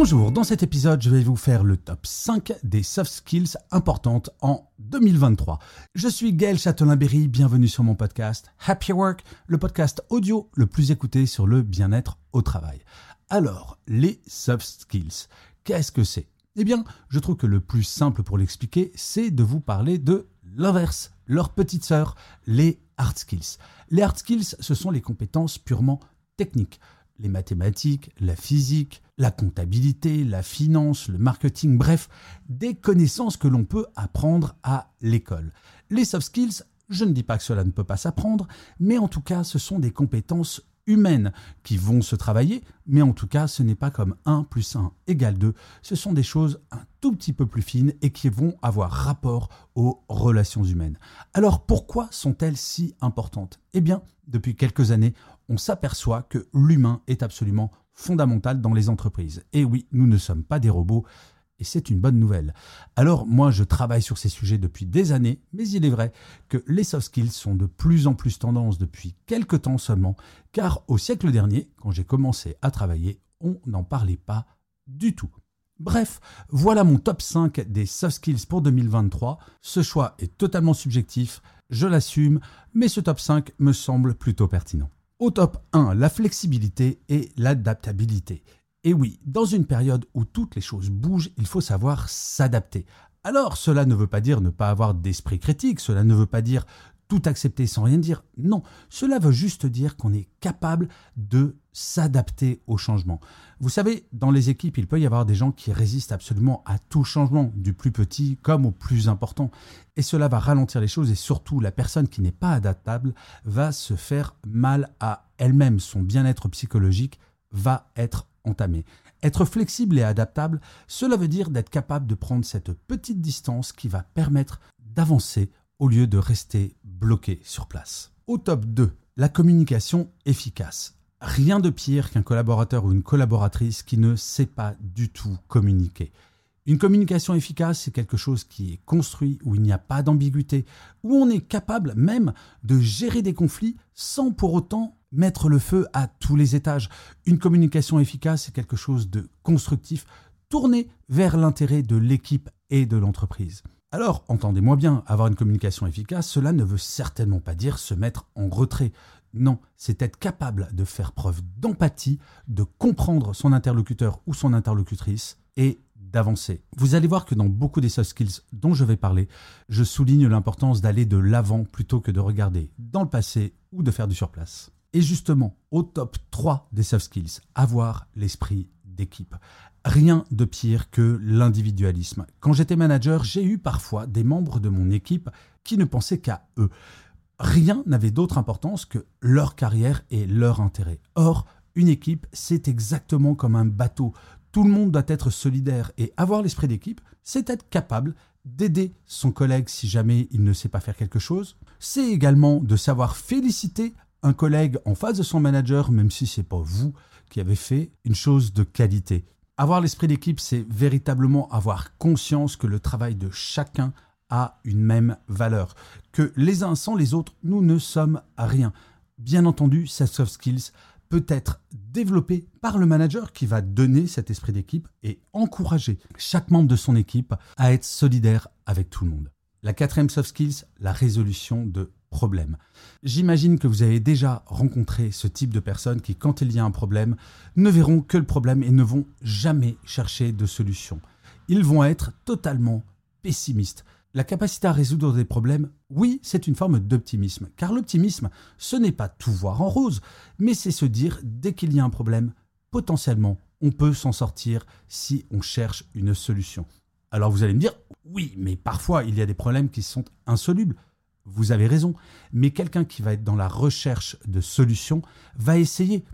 Bonjour, dans cet épisode, je vais vous faire le top 5 des soft skills importantes en 2023. Je suis Gaël Châtelain-Berry, bienvenue sur mon podcast Happy Work, le podcast audio le plus écouté sur le bien-être au travail. Alors, les soft skills, qu'est-ce que c'est? Eh bien, je trouve que le plus simple pour l'expliquer, c'est de vous parler de l'inverse, leur petite sœur, les hard skills. Les hard skills, ce sont les compétences purement techniques les mathématiques, la physique, la comptabilité, la finance, le marketing, bref, des connaissances que l'on peut apprendre à l'école. Les soft skills, je ne dis pas que cela ne peut pas s'apprendre, mais en tout cas, ce sont des compétences humaines qui vont se travailler, mais en tout cas, ce n'est pas comme 1 plus 1 égale 2, ce sont des choses un tout petit peu plus fines et qui vont avoir rapport aux relations humaines. Alors pourquoi sont-elles si importantes? Eh bien, depuis quelques années, on s'aperçoit que l'humain est absolument fondamental dans les entreprises. Et oui, nous ne sommes pas des robots, et c'est une bonne nouvelle. Alors moi, je travaille sur ces sujets depuis des années, mais il est vrai que les soft skills sont de plus en plus tendance depuis quelques temps seulement, car au siècle dernier, quand j'ai commencé à travailler, on n'en parlait pas du tout. Bref, voilà mon top 5 des soft skills pour 2023. Ce choix est totalement subjectif, je l'assume, mais ce top 5 me semble plutôt pertinent. Au top 1, la flexibilité et l'adaptabilité. Et oui, dans une période où toutes les choses bougent, il faut savoir s'adapter. Alors, cela ne veut pas dire ne pas avoir d'esprit critique, cela ne veut pas dire tout accepter sans rien dire. Non, cela veut juste dire qu'on est capable de s'adapter au changement. Vous savez, dans les équipes, il peut y avoir des gens qui résistent absolument à tout changement, du plus petit comme au plus important. Et cela va ralentir les choses et surtout, la personne qui n'est pas adaptable va se faire mal à elle-même. Son bien-être psychologique va être entamé. Être flexible et adaptable, cela veut dire d'être capable de prendre cette petite distance qui va permettre d'avancer au lieu de rester bloqué sur place. Au top 2, la communication efficace. Rien de pire qu'un collaborateur ou une collaboratrice qui ne sait pas du tout communiquer. Une communication efficace, c'est quelque chose qui est construit, où il n'y a pas d'ambiguïté, où on est capable même de gérer des conflits sans pour autant mettre le feu à tous les étages. Une communication efficace, c'est quelque chose de constructif, tourné vers l'intérêt de l'équipe et de l'entreprise. Alors, entendez-moi bien, avoir une communication efficace, cela ne veut certainement pas dire se mettre en retrait. Non, c'est être capable de faire preuve d'empathie, de comprendre son interlocuteur ou son interlocutrice et d'avancer. Vous allez voir que dans beaucoup des soft skills dont je vais parler, je souligne l'importance d'aller de l'avant plutôt que de regarder dans le passé ou de faire du surplace. Et justement, au top 3 des soft skills, avoir l'esprit d'équipe. Rien de pire que l'individualisme. Quand j'étais manager, j'ai eu parfois des membres de mon équipe qui ne pensaient qu'à eux. Rien n'avait d'autre importance que leur carrière et leur intérêt. Or, une équipe, c'est exactement comme un bateau. Tout le monde doit être solidaire et avoir l'esprit d'équipe, c'est être capable d'aider son collègue si jamais il ne sait pas faire quelque chose. C'est également de savoir féliciter un collègue en face de son manager, même si c'est pas vous qui avez fait une chose de qualité. Avoir l'esprit d'équipe, c'est véritablement avoir conscience que le travail de chacun a une même valeur, que les uns sans les autres, nous ne sommes rien. Bien entendu, cette soft skills peut être développée par le manager qui va donner cet esprit d'équipe et encourager chaque membre de son équipe à être solidaire avec tout le monde. La quatrième soft skills, la résolution de problème. J'imagine que vous avez déjà rencontré ce type de personnes qui, quand il y a un problème, ne verront que le problème et ne vont jamais chercher de solution. Ils vont être totalement pessimistes. La capacité à résoudre des problèmes, oui, c'est une forme d'optimisme, car l'optimisme, ce n'est pas tout voir en rose, mais c'est se dire, dès qu'il y a un problème, potentiellement, on peut s'en sortir si on cherche une solution. Alors vous allez me dire, oui, mais parfois il y a des problèmes qui sont insolubles. Vous avez raison, mais quelqu'un qui va être dans la recherche de solutions va essayer,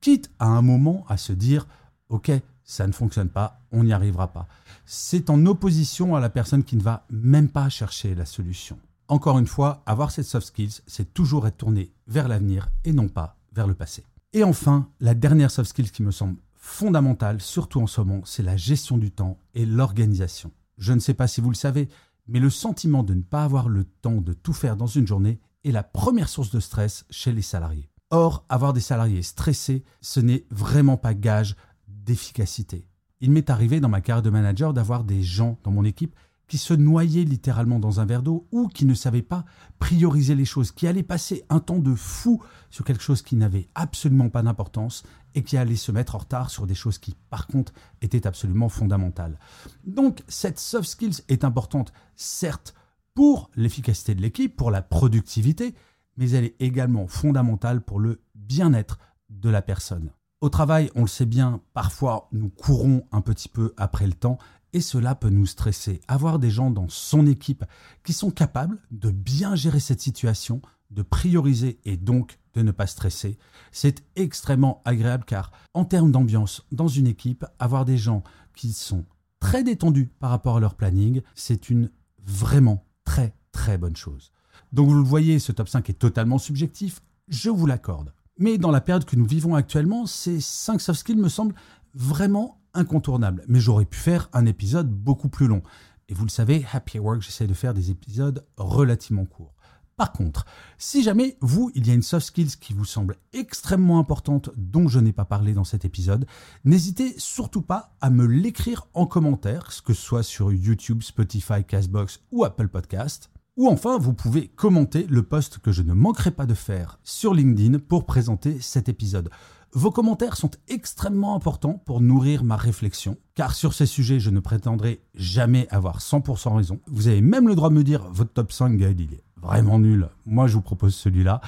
quitte à un moment à se dire, OK, ça ne fonctionne pas, on n'y arrivera pas. C'est en opposition à la personne qui ne va même pas chercher la solution. Encore une fois, avoir cette soft skills, c'est toujours être tourné vers l'avenir et non pas vers le passé. Et enfin, la dernière soft skills qui me semble fondamentale, surtout en ce moment, c'est la gestion du temps et l'organisation. Je ne sais pas si vous le savez, mais le sentiment de ne pas avoir le temps de tout faire dans une journée est la première source de stress chez les salariés. Or, avoir des salariés stressés, ce n'est vraiment pas gage d'efficacité. Il m'est arrivé dans ma carrière de manager d'avoir des gens dans mon équipe qui se noyaient littéralement dans un verre d'eau ou qui ne savaient pas prioriser les choses, qui allaient passer un temps de fou sur quelque chose qui n'avait absolument pas d'importance et qui allaient se mettre en retard sur des choses qui, par contre, étaient absolument fondamentales. Donc, cette soft skills est importante, certes, pour l'efficacité de l'équipe, pour la productivité, mais elle est également fondamentale pour le bien-être de la personne. Au travail, on le sait bien, parfois nous courons un petit peu après le temps et cela peut nous stresser. Avoir des gens dans son équipe qui sont capables de bien gérer cette situation, de prioriser et donc de ne pas stresser, c'est extrêmement agréable car en termes d'ambiance dans une équipe, avoir des gens qui sont très détendus par rapport à leur planning, c'est une vraiment très très bonne chose. Donc vous le voyez, ce top 5 est totalement subjectif, je vous l'accorde. Mais dans la période que nous vivons actuellement, ces 5 soft skills me semblent vraiment incontournables. Mais j'aurais pu faire un épisode beaucoup plus long. Et vous le savez, Happy Work, j'essaie de faire des épisodes relativement courts. Par contre, si jamais vous, il y a une soft skills qui vous semble extrêmement importante dont je n'ai pas parlé dans cet épisode, n'hésitez surtout pas à me l'écrire en commentaire, que ce soit sur YouTube, Spotify, Castbox ou Apple Podcast. Ou enfin, vous pouvez commenter le post que je ne manquerai pas de faire sur LinkedIn pour présenter cet épisode. Vos commentaires sont extrêmement importants pour nourrir ma réflexion, car sur ces sujets, je ne prétendrai jamais avoir 100% raison. Vous avez même le droit de me dire votre top 5 guide, il est vraiment nul. Moi, je vous propose celui-là.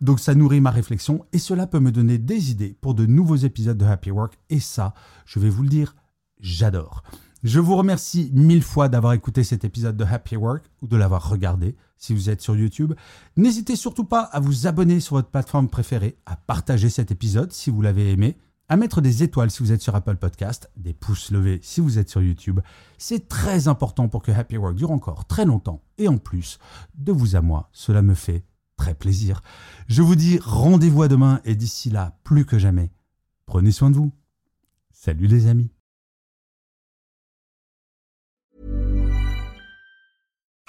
Donc, ça nourrit ma réflexion et cela peut me donner des idées pour de nouveaux épisodes de Happy Work. Et ça, je vais vous le dire, j'adore. Je vous remercie mille fois d'avoir écouté cet épisode de Happy Work ou de l'avoir regardé si vous êtes sur YouTube. N'hésitez surtout pas à vous abonner sur votre plateforme préférée, à partager cet épisode si vous l'avez aimé, à mettre des étoiles si vous êtes sur Apple Podcast, des pouces levés si vous êtes sur YouTube. C'est très important pour que Happy Work dure encore très longtemps. Et en plus, de vous à moi, cela me fait très plaisir. Je vous dis rendez-vous à demain et d'ici là, plus que jamais, prenez soin de vous. Salut les amis.